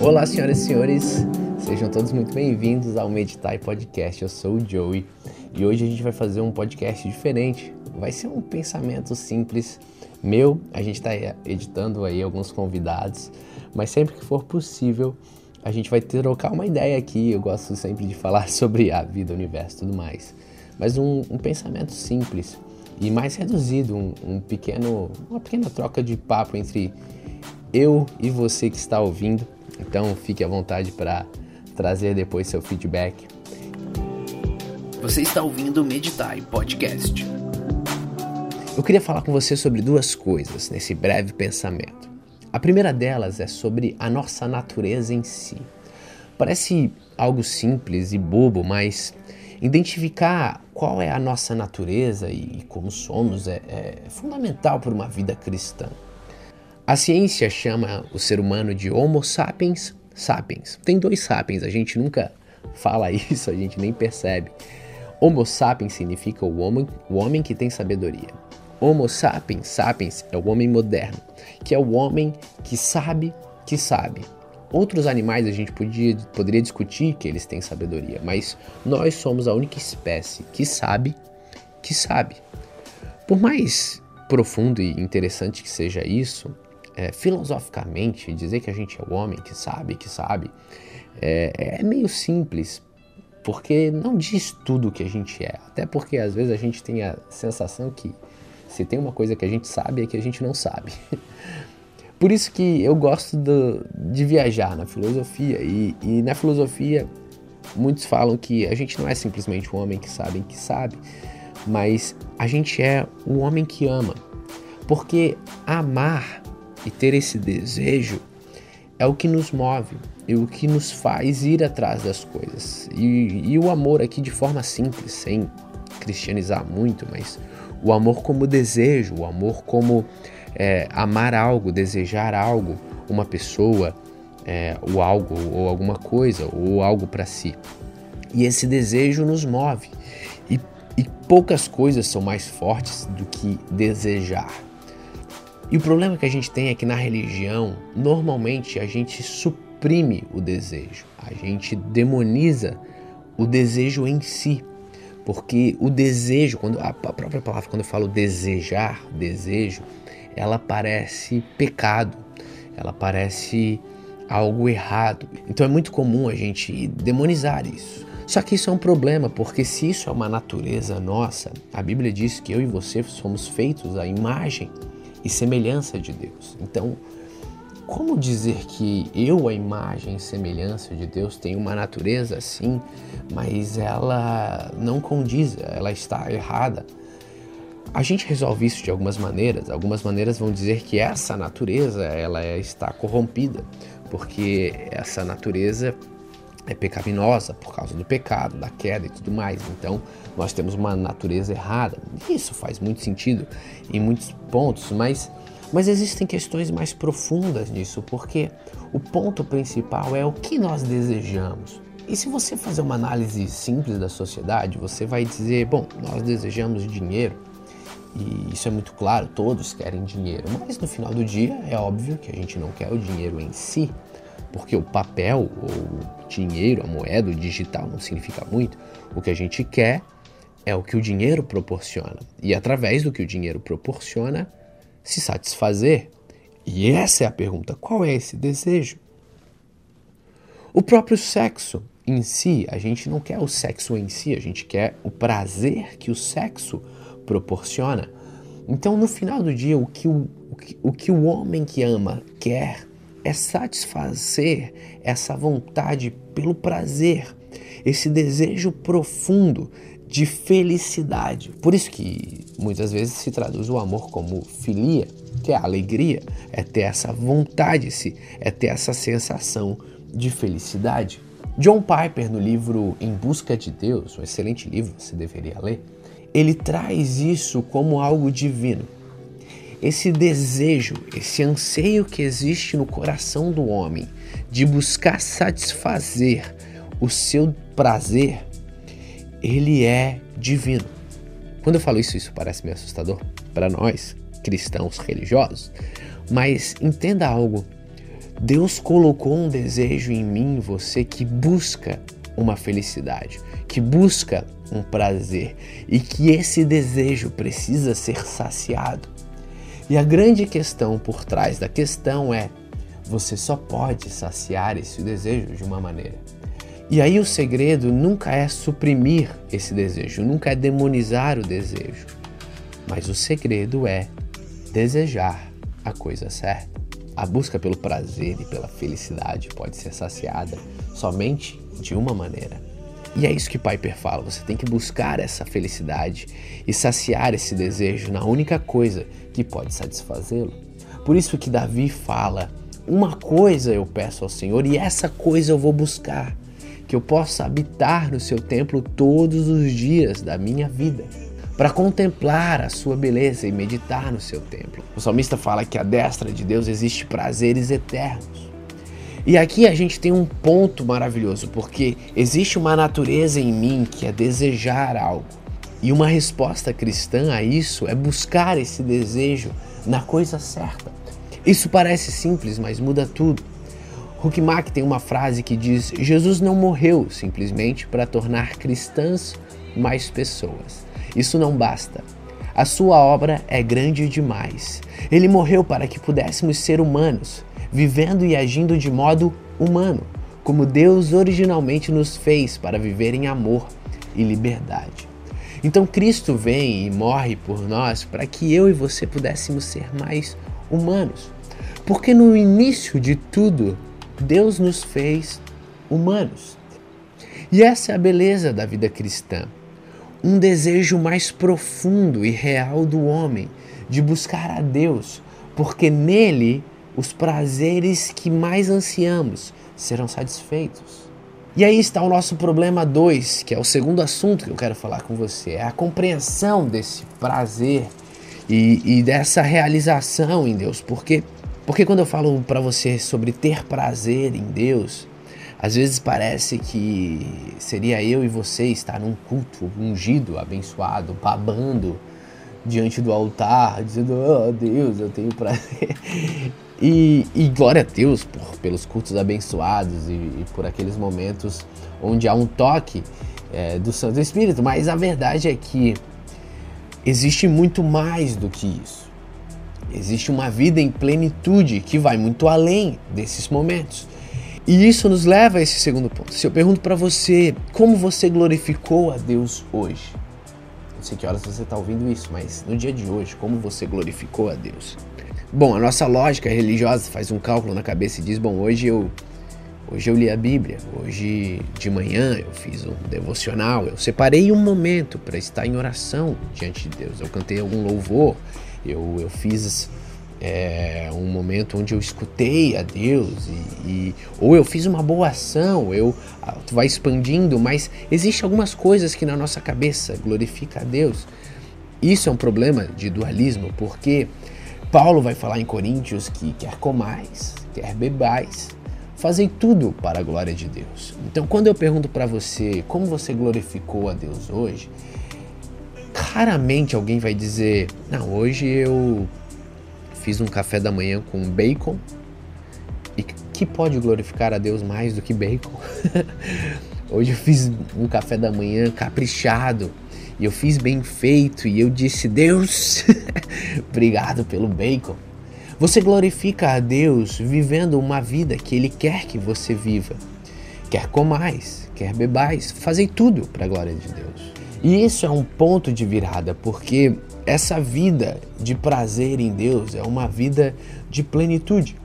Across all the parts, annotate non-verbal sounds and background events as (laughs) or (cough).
Olá, senhoras e senhores, sejam todos muito bem-vindos ao Meditai Podcast. Eu sou o Joey e hoje a gente vai fazer um podcast diferente. Vai ser um pensamento simples meu. A gente está editando aí alguns convidados, mas sempre que for possível a gente vai trocar uma ideia aqui. Eu gosto sempre de falar (laughs) sobre a vida, o universo, tudo mais. Mas um, um pensamento simples e mais reduzido, um, um pequeno, uma pequena troca de papo entre eu e você que está ouvindo então fique à vontade para trazer depois seu feedback. Você está ouvindo o Meditai Podcast. Eu queria falar com você sobre duas coisas nesse breve pensamento. A primeira delas é sobre a nossa natureza em si. Parece algo simples e bobo, mas identificar qual é a nossa natureza e como somos é, é fundamental para uma vida cristã. A ciência chama o ser humano de Homo sapiens sapiens. Tem dois sapiens, a gente nunca fala (laughs) isso, a gente nem percebe. Homo sapiens significa o homem, o homem que tem sabedoria. Homo sapiens sapiens é o homem moderno, que é o homem que sabe que sabe. Outros animais a gente podia, poderia discutir que eles têm sabedoria, mas nós somos a única espécie que sabe que sabe. Por mais profundo e interessante que seja isso, é, filosoficamente, dizer que a gente é o homem que sabe, que sabe, é, é meio simples, porque não diz tudo o que a gente é. Até porque às vezes a gente tem a sensação que se tem uma coisa que a gente sabe é que a gente não sabe. (laughs) Por isso que eu gosto do, de viajar na filosofia e, e, na filosofia muitos falam que a gente não é simplesmente o homem que sabe que sabe, mas a gente é o homem que ama. Porque amar e ter esse desejo é o que nos move e o que nos faz ir atrás das coisas. E, e o amor aqui de forma simples, sem cristianizar muito, mas o amor como desejo, o amor como é, amar algo, desejar algo, uma pessoa, é, ou algo, ou alguma coisa, ou algo para si. E esse desejo nos move. E, e poucas coisas são mais fortes do que desejar. E o problema que a gente tem é que na religião, normalmente a gente suprime o desejo, a gente demoniza o desejo em si. Porque o desejo, quando a própria palavra, quando eu falo desejar, desejo, ela parece pecado, ela parece algo errado. Então é muito comum a gente demonizar isso. Só que isso é um problema, porque se isso é uma natureza nossa, a Bíblia diz que eu e você somos feitos à imagem e semelhança de Deus. Então, como dizer que eu, a imagem e semelhança de Deus, tenho uma natureza assim, mas ela não condiz, ela está errada? A gente resolve isso de algumas maneiras. Algumas maneiras vão dizer que essa natureza ela está corrompida, porque essa natureza é pecaminosa por causa do pecado, da queda e tudo mais. Então, nós temos uma natureza errada. Isso faz muito sentido em muitos pontos, mas mas existem questões mais profundas nisso, porque o ponto principal é o que nós desejamos. E se você fazer uma análise simples da sociedade, você vai dizer, bom, nós desejamos dinheiro, e isso é muito claro, todos querem dinheiro, mas no final do dia é óbvio que a gente não quer o dinheiro em si, porque o papel, ou dinheiro, a moeda, o digital não significa muito. O que a gente quer é o que o dinheiro proporciona. E através do que o dinheiro proporciona, se satisfazer. E essa é a pergunta: qual é esse desejo? O próprio sexo em si, a gente não quer o sexo em si, a gente quer o prazer que o sexo proporciona. Então, no final do dia, o que o, o, que, o, que o homem que ama quer é satisfazer essa vontade pelo prazer, esse desejo profundo de felicidade. Por isso que muitas vezes se traduz o amor como filia, que é a alegria, é ter essa vontade, é ter essa sensação de felicidade. John Piper, no livro Em Busca de Deus, um excelente livro, você deveria ler, ele traz isso como algo divino esse desejo, esse anseio que existe no coração do homem de buscar satisfazer o seu prazer, ele é divino. Quando eu falo isso, isso parece meio assustador para nós, cristãos religiosos, mas entenda algo. Deus colocou um desejo em mim, você, que busca uma felicidade, que busca um prazer e que esse desejo precisa ser saciado. E a grande questão por trás da questão é: você só pode saciar esse desejo de uma maneira. E aí o segredo nunca é suprimir esse desejo, nunca é demonizar o desejo. Mas o segredo é desejar a coisa certa. A busca pelo prazer e pela felicidade pode ser saciada somente de uma maneira. E é isso que Piper fala: você tem que buscar essa felicidade e saciar esse desejo na única coisa que pode satisfazê-lo. Por isso que Davi fala: uma coisa eu peço ao Senhor e essa coisa eu vou buscar, que eu possa habitar no seu templo todos os dias da minha vida, para contemplar a sua beleza e meditar no seu templo. O salmista fala que a destra de Deus existe prazeres eternos. E aqui a gente tem um ponto maravilhoso, porque existe uma natureza em mim que é desejar algo. E uma resposta cristã a isso é buscar esse desejo na coisa certa. Isso parece simples, mas muda tudo. Huckmack tem uma frase que diz: Jesus não morreu simplesmente para tornar cristãs mais pessoas. Isso não basta. A sua obra é grande demais. Ele morreu para que pudéssemos ser humanos, vivendo e agindo de modo humano, como Deus originalmente nos fez para viver em amor e liberdade. Então Cristo vem e morre por nós para que eu e você pudéssemos ser mais humanos. Porque no início de tudo, Deus nos fez humanos. E essa é a beleza da vida cristã. Um desejo mais profundo e real do homem de buscar a Deus, porque nele os prazeres que mais ansiamos serão satisfeitos. E aí está o nosso problema 2, que é o segundo assunto que eu quero falar com você: é a compreensão desse prazer e, e dessa realização em Deus. Porque, porque quando eu falo para você sobre ter prazer em Deus, às vezes parece que seria eu e você estar num culto ungido, abençoado, babando diante do altar, dizendo: Oh Deus, eu tenho prazer. (laughs) E, e, glória a Deus por, pelos cultos abençoados e, e, por aqueles momentos onde há um toque é, do Santo Espírito, mas a verdade é que existe muito mais do que isso. Existe uma vida em plenitude que vai muito além desses momentos. E isso nos leva a esse segundo ponto. Se eu pergunto para você como você glorificou a Deus hoje, não sei que horas você está ouvindo isso, mas no dia de hoje, como você glorificou a Deus? Bom, a nossa lógica religiosa faz um cálculo na cabeça e diz: bom, hoje eu hoje eu li a Bíblia, hoje de manhã eu fiz um devocional, eu separei um momento para estar em oração diante de Deus. Eu cantei algum louvor, eu, eu fiz é, um momento onde eu escutei a Deus e, e, ou eu fiz uma boa ação, eu tu vai expandindo, mas existe algumas coisas que na nossa cabeça glorifica a Deus. Isso é um problema de dualismo, porque Paulo vai falar em Coríntios que quer comais, quer bebais, fazem tudo para a glória de Deus. Então, quando eu pergunto para você como você glorificou a Deus hoje, raramente alguém vai dizer: Não, hoje eu fiz um café da manhã com bacon. E que pode glorificar a Deus mais do que bacon? (laughs) hoje eu fiz um café da manhã caprichado e eu fiz bem feito e eu disse: Deus, (laughs) obrigado pelo bacon. Você glorifica a Deus vivendo uma vida que Ele quer que você viva. Quer comais, quer bebais, fazei tudo para a glória de Deus. E isso é um ponto de virada, porque essa vida de prazer em Deus é uma vida de plenitude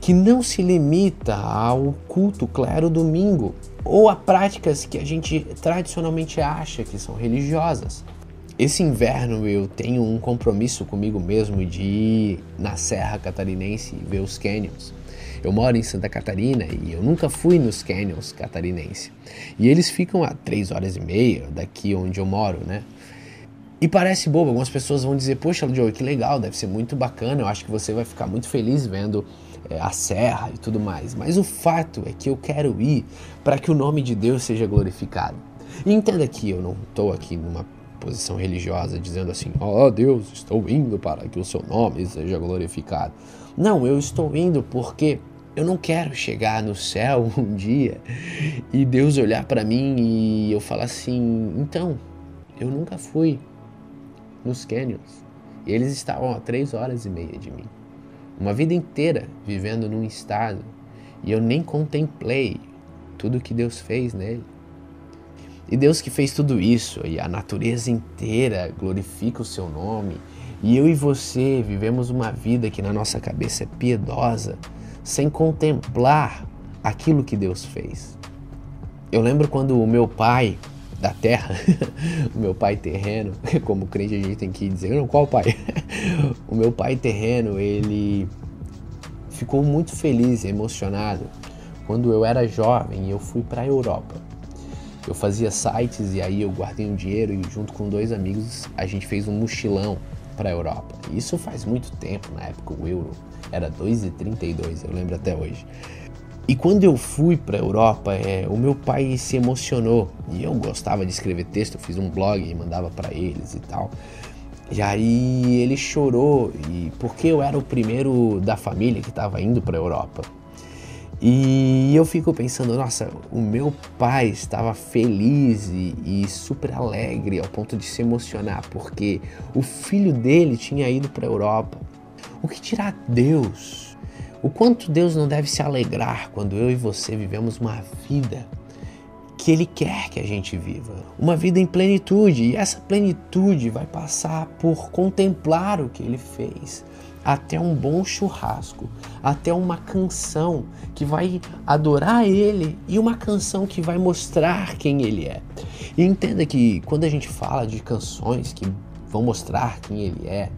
que não se limita ao culto clero domingo ou a práticas que a gente tradicionalmente acha que são religiosas. Esse inverno eu tenho um compromisso comigo mesmo de ir na Serra Catarinense e ver os canyons. Eu moro em Santa Catarina e eu nunca fui nos canyons catarinense. E eles ficam a três horas e meia daqui onde eu moro, né? E parece bobo, algumas pessoas vão dizer, poxa, Joey, que legal, deve ser muito bacana, eu acho que você vai ficar muito feliz vendo é, a serra e tudo mais. Mas o fato é que eu quero ir para que o nome de Deus seja glorificado. E entenda que eu não estou aqui numa posição religiosa dizendo assim, ó oh, Deus, estou indo para que o seu nome seja glorificado. Não, eu estou indo porque Eu não quero chegar no céu (laughs) um dia e Deus olhar para mim e eu falar assim: então, eu nunca fui nos canyons. E eles estavam a três horas e meia de mim. Uma vida inteira vivendo num estado e eu nem contemplei tudo que Deus fez nele. E Deus que fez tudo isso e a natureza inteira glorifica o seu nome. E eu e você vivemos uma vida que na nossa cabeça é piedosa, sem contemplar aquilo que Deus fez. Eu lembro quando o meu pai da terra, (laughs) o meu pai terreno, (laughs) como crente a gente tem que dizer, não, qual pai? (laughs) o meu pai terreno, ele ficou muito feliz emocionado quando eu era jovem eu fui para a Europa. Eu fazia sites e aí eu guardei um dinheiro e junto com dois amigos a gente fez um mochilão para a Europa. Isso faz muito tempo, na época o euro era 2,32, eu lembro até hoje. E quando eu fui para a Europa, é, o meu pai se emocionou e eu gostava de escrever texto, eu fiz um blog e mandava para eles e tal. E aí ele chorou e porque eu era o primeiro da família que estava indo para a Europa. E eu fico pensando, nossa, o meu pai estava feliz e, e, super alegre ao ponto de se emocionar porque o filho dele tinha ido para a Europa. O que dirá Deus o quanto Deus não deve se alegrar quando eu e você vivemos uma vida que Ele quer que a gente viva. Uma vida em plenitude. E essa plenitude vai passar por contemplar o que Ele fez. Até um bom churrasco, até uma canção que vai adorar Ele e uma canção que vai mostrar quem Ele é. E entenda que quando a gente fala de canções que vão mostrar quem Ele é,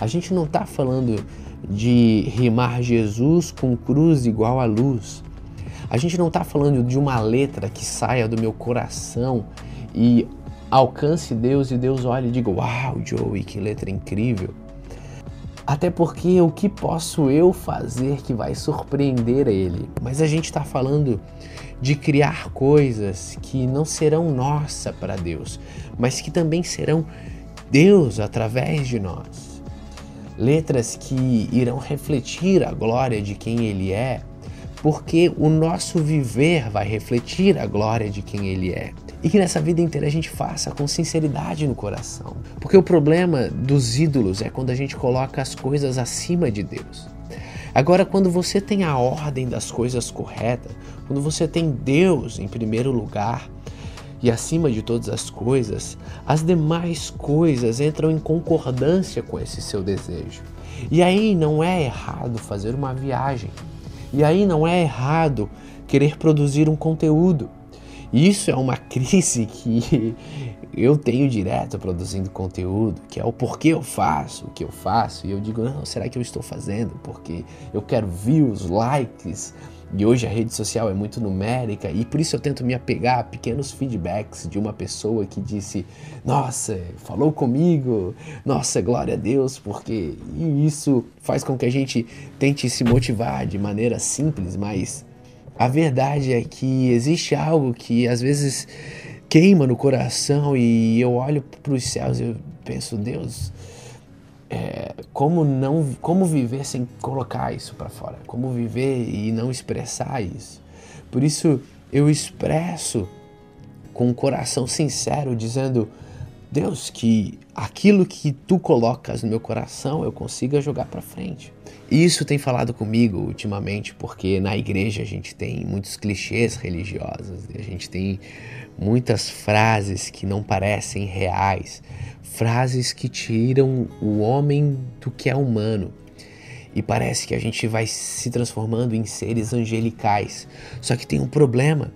a gente não está falando de rimar Jesus com cruz igual a luz. A gente não está falando de uma letra que saia do meu coração e alcance Deus e Deus olhe e diga: Uau, Joey, que letra incrível. Até porque o que posso eu fazer que vai surpreender ele? Mas a gente está falando de criar coisas que não serão nossa para Deus, mas que também serão Deus através de nós letras que irão refletir a glória de quem Ele é, porque o nosso viver vai refletir a glória de quem Ele é. E que nessa vida inteira a gente faça com sinceridade no coração. Porque o problema dos ídolos é quando a gente coloca as coisas acima de Deus. Agora, quando você tem a ordem das coisas correta, quando você tem Deus em primeiro lugar, e acima de todas as coisas, as demais coisas entram em concordância com esse seu desejo. E aí não é errado fazer uma viagem. E aí não é errado querer produzir um conteúdo. Isso é uma (laughs) crise que eu tenho direto produzindo conteúdo, que é o porquê eu faço o que eu faço. E eu digo, não, será que eu estou fazendo? Porque eu quero views, likes, e hoje a rede social é muito numérica e por isso eu tento me apegar a pequenos feedbacks de uma pessoa que disse: Nossa, falou comigo, nossa, glória a Deus, porque e isso faz com que a gente tente se motivar de maneira simples, mas a verdade é que existe algo que às vezes queima no coração e eu olho para os céus e eu penso: Deus é, como não, como viver sem colocar isso para fora, como viver e não expressar isso. Por isso eu expresso com um coração sincero, dizendo Deus que aquilo que tu colocas no meu coração eu consiga jogar para frente. Isso tem falado comigo ultimamente porque na igreja a gente tem muitos clichês religiosos, a gente tem muitas frases que não parecem reais, frases que tiram o homem do que é humano. E parece que a gente vai se transformando em seres angelicais. Só que tem um problema.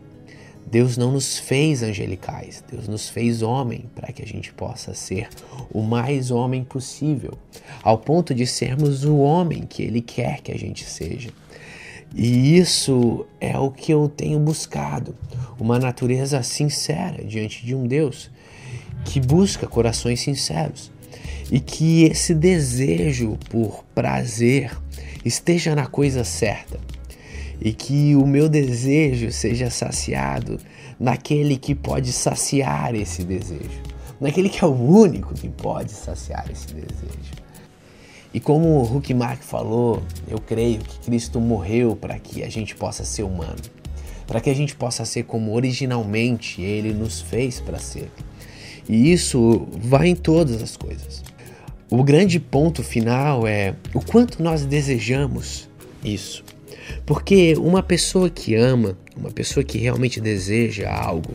Deus não nos fez angelicais, Deus nos fez homem para que a gente possa ser o mais homem possível, ao ponto de sermos o homem que Ele quer que a gente seja. E isso é o que eu tenho buscado, uma natureza sincera diante de um Deus que busca corações sinceros e que esse desejo por prazer esteja na coisa certa e que o meu desejo seja saciado naquele que pode saciar esse desejo, naquele que é o único que pode saciar esse desejo. E como o Huckmark falou, eu creio que Cristo morreu para que a gente possa ser humano, para que a gente possa ser como originalmente Ele nos fez para ser. E isso vai em todas as coisas. O grande ponto final é o quanto nós desejamos isso. Porque uma pessoa que ama, uma pessoa que realmente deseja algo,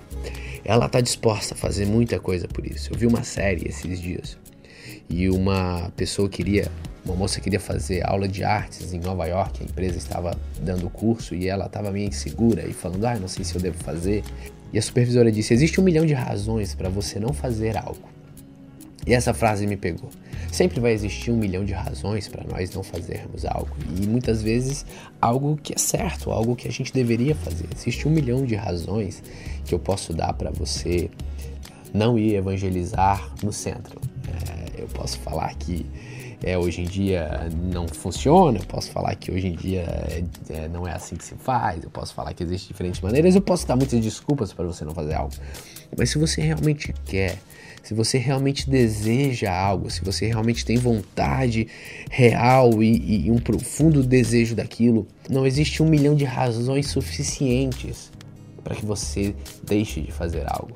ela está disposta a fazer muita coisa por isso. Eu vi uma série esses dias e uma pessoa queria, uma moça queria fazer aula de artes em Nova York, a empresa estava dando o curso e ela estava meio insegura e falando, ah, não sei se eu devo fazer. E a supervisora disse: existe um milhão de razões para você não fazer algo. E essa frase me pegou. Sempre vai existir um milhão de razões para nós não fazermos algo. E muitas vezes algo que é certo, algo que a gente deveria fazer. Existe um milhão de razões que eu posso dar para você não ir evangelizar no centro. É, eu posso falar que é, hoje em dia não funciona, eu posso falar que hoje em dia é, é, não é assim que se faz, eu posso falar que existem diferentes maneiras, eu posso dar muitas desculpas para você não fazer algo. Mas se você realmente quer, se você realmente deseja algo, se você realmente tem vontade real e, e um profundo desejo daquilo, não existe um milhão de razões suficientes para que você deixe de fazer algo.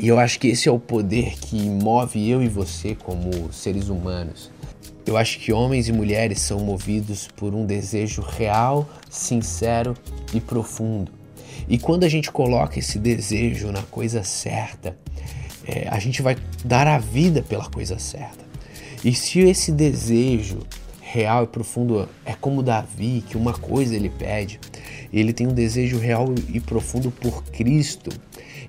E eu acho que esse é o poder que move eu e você como seres humanos. Eu acho que homens e mulheres são movidos por um desejo real, sincero e profundo. E quando a gente coloca esse desejo na coisa certa, é, a gente vai dar a vida pela coisa certa. E se esse desejo real e profundo é como Davi, que uma coisa ele pede, ele tem um desejo real e profundo por Cristo.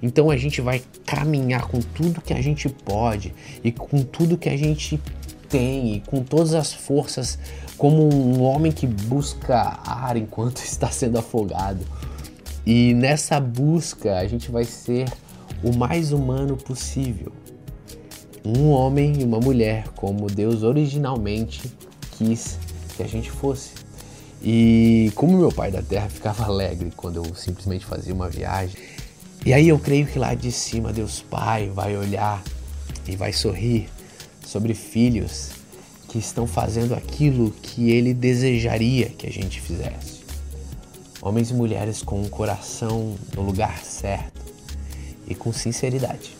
Então a gente vai caminhar com tudo que a gente pode e com tudo que a gente tem e com todas as forças, como um homem que busca ar enquanto (laughs) está sendo afogado. E nessa busca a gente vai ser o mais humano possível. Um homem e uma mulher, como Deus originalmente quis que a gente fosse. E como meu pai da terra ficava alegre quando eu simplesmente fazia uma viagem. E aí eu creio que lá de cima Deus Pai vai olhar e vai sorrir sobre filhos que estão fazendo aquilo que ele desejaria que a gente fizesse. Homens e mulheres com o coração no lugar certo e com sinceridade.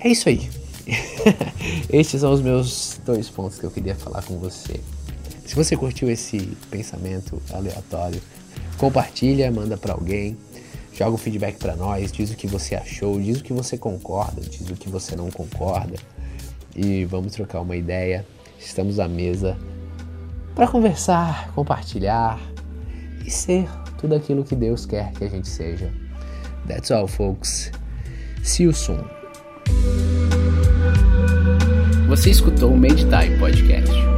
É isso aí. (laughs) Estes são os meus dois pontos que eu queria falar com você. Se você curtiu esse pensamento aleatório, compartilha, manda para alguém, joga o feedback para nós, diz o que você achou, diz o que você concorda, diz o que você não concorda e vamos trocar uma ideia. Estamos à mesa para conversar, compartilhar e ser tudo aquilo que Deus quer que a gente seja. That's all, folks. See you soon. Você escutou o Meditai Podcast.